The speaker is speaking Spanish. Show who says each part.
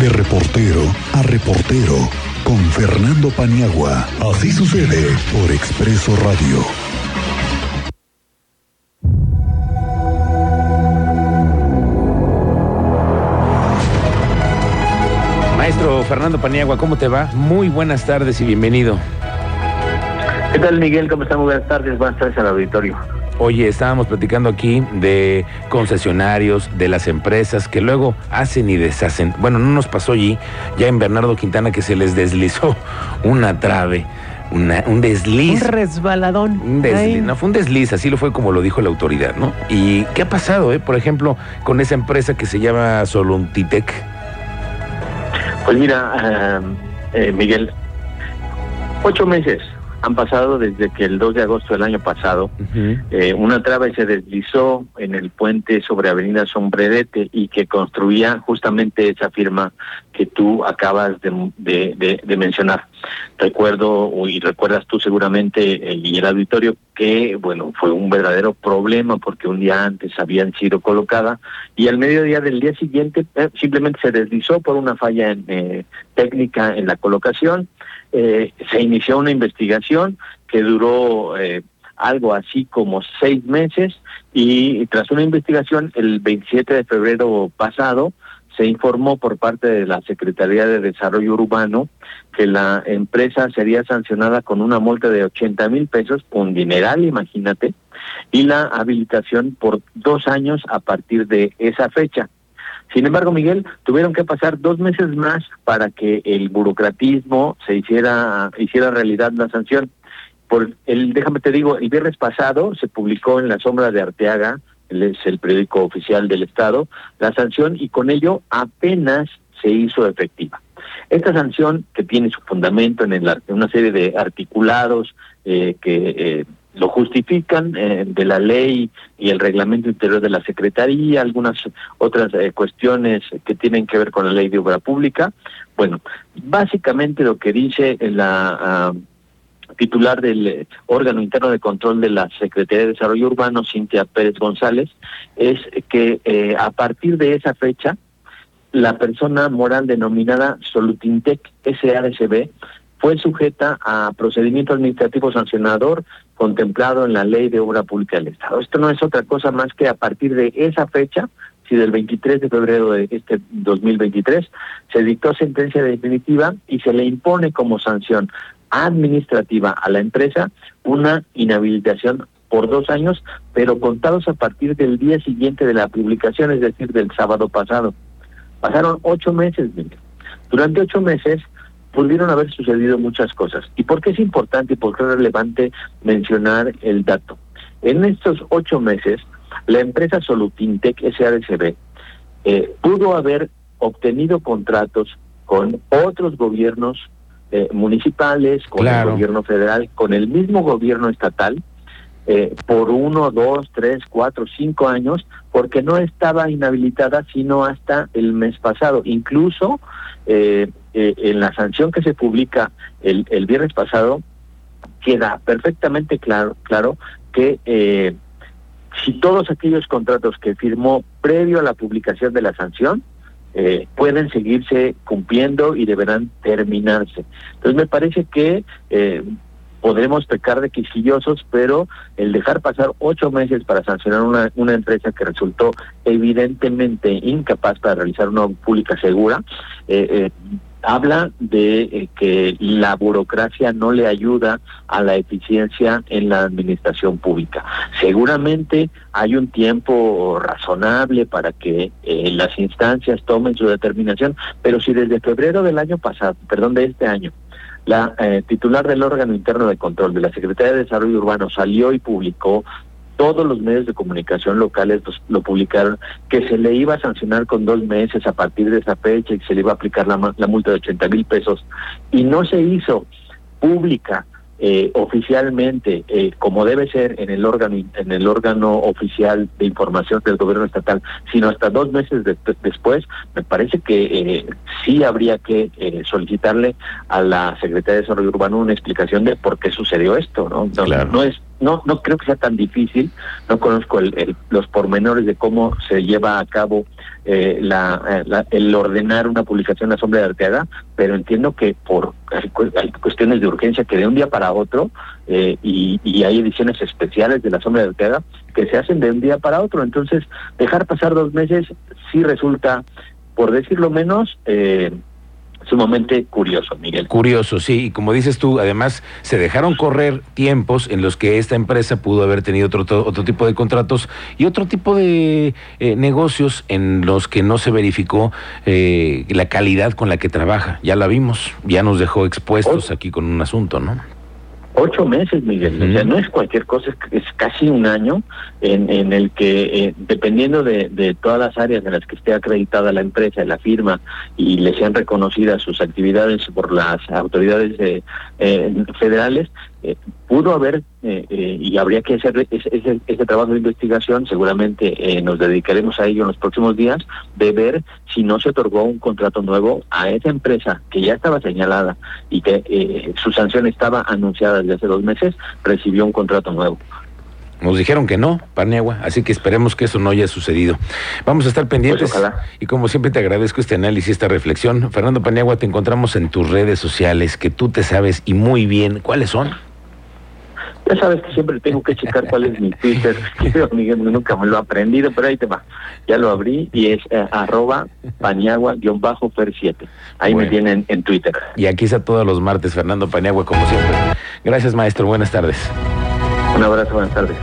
Speaker 1: De reportero a reportero con Fernando Paniagua. Así sucede por Expreso Radio.
Speaker 2: Maestro Fernando Paniagua, ¿cómo te va? Muy buenas tardes y bienvenido.
Speaker 3: ¿Qué tal, Miguel? ¿Cómo estamos? Buenas tardes, buenas tardes al auditorio.
Speaker 2: Oye, estábamos platicando aquí de concesionarios, de las empresas que luego hacen y deshacen. Bueno, no nos pasó allí, ya en Bernardo Quintana que se les deslizó una trave, una- un desliz.
Speaker 4: Un resbaladón.
Speaker 2: Un desliz, no fue un desliz, así lo fue como lo dijo la autoridad, ¿no? ¿Y qué ha pasado, eh? Por ejemplo, con esa empresa que se llama Soluntitec.
Speaker 3: Pues mira, eh, eh, Miguel, ocho meses han pasado desde que el 2 de agosto del año pasado eh, una trave se deslizó en el puente sobre Avenida Sombrerete y que construía justamente esa firma que tú acabas de, de- de- de mencionar. Recuerdo, y recuerdas tú seguramente, eh, y el auditorio, que, bueno, fue un verdadero problema porque un día antes habían sido colocadas y al mediodía del día siguiente eh, simplemente se deslizó por una falla en, eh, técnica en la colocación. Eh, se inició una investigación que duró eh, algo así como seis meses y tras una investigación el 27 de febrero pasado se informó por parte de la Secretaría de Desarrollo Urbano que la empresa sería sancionada con una multa de 80 mil pesos, un dineral, imagínate, y la habilitación por dos años a partir de esa fecha. Sin embargo, Miguel, tuvieron que pasar dos meses más para que el burocratismo se hiciera, hiciera realidad la sanción. Por el, déjame te digo, el viernes pasado se publicó en la sombra de Arteaga, él es el periódico oficial del Estado, la sanción y con ello apenas se hizo efectiva. Esta sanción, que tiene su fundamento en, el en una serie de articulados eh, que eh, lo justifican eh, de la ley y el reglamento interior de la Secretaría, algunas otras eh, cuestiones que tienen que ver con la ley de obra pública. Bueno, básicamente lo que dice la ah, titular del eh, órgano interno de control de la Secretaría de Desarrollo Urbano, Cintia Pérez González, es que eh, a partir de esa fecha, la persona moral denominada Solutintec SADCB fue sujeta a procedimiento administrativo sancionador contemplado en la Ley de Obra Pública del Estado. Esto no es otra cosa más que a partir de esa fecha, si del 23 de febrero de este 2023, se dictó sentencia definitiva y se le impone como sanción administrativa a la empresa una inhabilitación por dos años, pero contados a partir del día siguiente de la publicación, es decir, del sábado pasado. Pasaron ocho meses. Durante ocho meses pudieron haber sucedido muchas cosas. ¿Y por qué es importante y por qué es relevante mencionar el dato? En estos ocho meses, la empresa Solutintec SADCB eh, pudo haber obtenido contratos con otros gobiernos eh, municipales, con
Speaker 2: Claro.
Speaker 3: el gobierno federal, con el mismo gobierno estatal, eh, por uno, dos, tres, cuatro, cinco años, porque no estaba inhabilitada sino hasta el mes pasado. Incluso eh, eh, en la sanción que se publica el, el viernes pasado, queda perfectamente claro, claro que eh, si todos aquellos contratos que firmó previo a la publicación de la sanción eh, pueden seguirse cumpliendo y deberán terminarse. Entonces me parece que eh, podremos pecar de quisquillosos, pero el dejar pasar ocho meses para sancionar una, empresa que resultó evidentemente incapaz para realizar una pública segura, eh, eh, habla de eh, que la burocracia no le ayuda a la eficiencia en la administración pública. Seguramente hay un tiempo razonable para que las instancias tomen su determinación, pero si desde febrero del año pasado, perdón, de este año, la eh, titular del órgano interno de control de la Secretaría de Desarrollo Urbano salió y publicó todos los medios de comunicación locales lo publicaron, que se le iba a sancionar con dos meses a partir de esa fecha y que se le iba a aplicar la multa de 80 mil pesos. Y no se hizo pública eh, oficialmente, eh, como debe ser en el órgano en el órgano oficial de información del gobierno estatal, sino hasta dos meses de- después, me parece que eh, sí habría que eh, solicitarle a la Secretaría de Desarrollo Urbano una explicación de por qué sucedió esto, ¿no?
Speaker 2: Claro.
Speaker 3: no es no, no creo que sea tan difícil, no conozco los pormenores de cómo se lleva a cabo eh, la, el ordenar una publicación en la sombra de Arteaga, pero entiendo que por hay, cuestiones de urgencia que de un día para otro, eh, y, hay ediciones especiales de la sombra de Arteaga que se hacen de un día para otro, entonces dejar pasar dos meses sí resulta, por decirlo menos, eh, sumamente curioso, Miguel.
Speaker 2: Curioso, sí, y como dices tú, además se dejaron correr tiempos en los que esta empresa pudo haber tenido otro, otro tipo de contratos y otro tipo de eh, negocios en los que no se verificó eh, la calidad con la que trabaja. Ya la vimos, ya nos dejó expuestos aquí con un asunto, ¿no?
Speaker 3: Ocho meses, Miguel. O sea, no es cualquier cosa, es, casi un año en, en el que, eh, dependiendo de, de, todas las áreas en las que esté acreditada la empresa, la firma, y le sean reconocidas sus actividades por las autoridades eh, eh, federales, eh, pudo haber eh, eh, y habría que hacer ese, ese, trabajo de investigación, seguramente nos dedicaremos a ello en los próximos días, de ver si no se otorgó un contrato nuevo a esa empresa que ya estaba señalada y que su sanción estaba anunciada desde hace dos meses, recibió un contrato nuevo.
Speaker 2: Nos dijeron que no, Paniagua, así que esperemos que eso no haya sucedido. Vamos a estar pendientes.
Speaker 3: Pues
Speaker 2: y como siempre te agradezco este análisis, esta reflexión. Fernando Paniagua, te encontramos en tus redes sociales, que tú te sabes y muy bien. ¿Cuáles son?
Speaker 3: Ya sabes que siempre tengo que checar cuál es mi Twitter. Miguel, nunca me lo he aprendido, pero ahí te va. Ya lo abrí y es eh, arroba paniagua-fer7. Ahí me tienen en Twitter.
Speaker 2: Y aquí está todos los martes, Fernando Paniagua, como siempre. Gracias, maestro. Buenas tardes.
Speaker 3: Un abrazo, buenas tardes.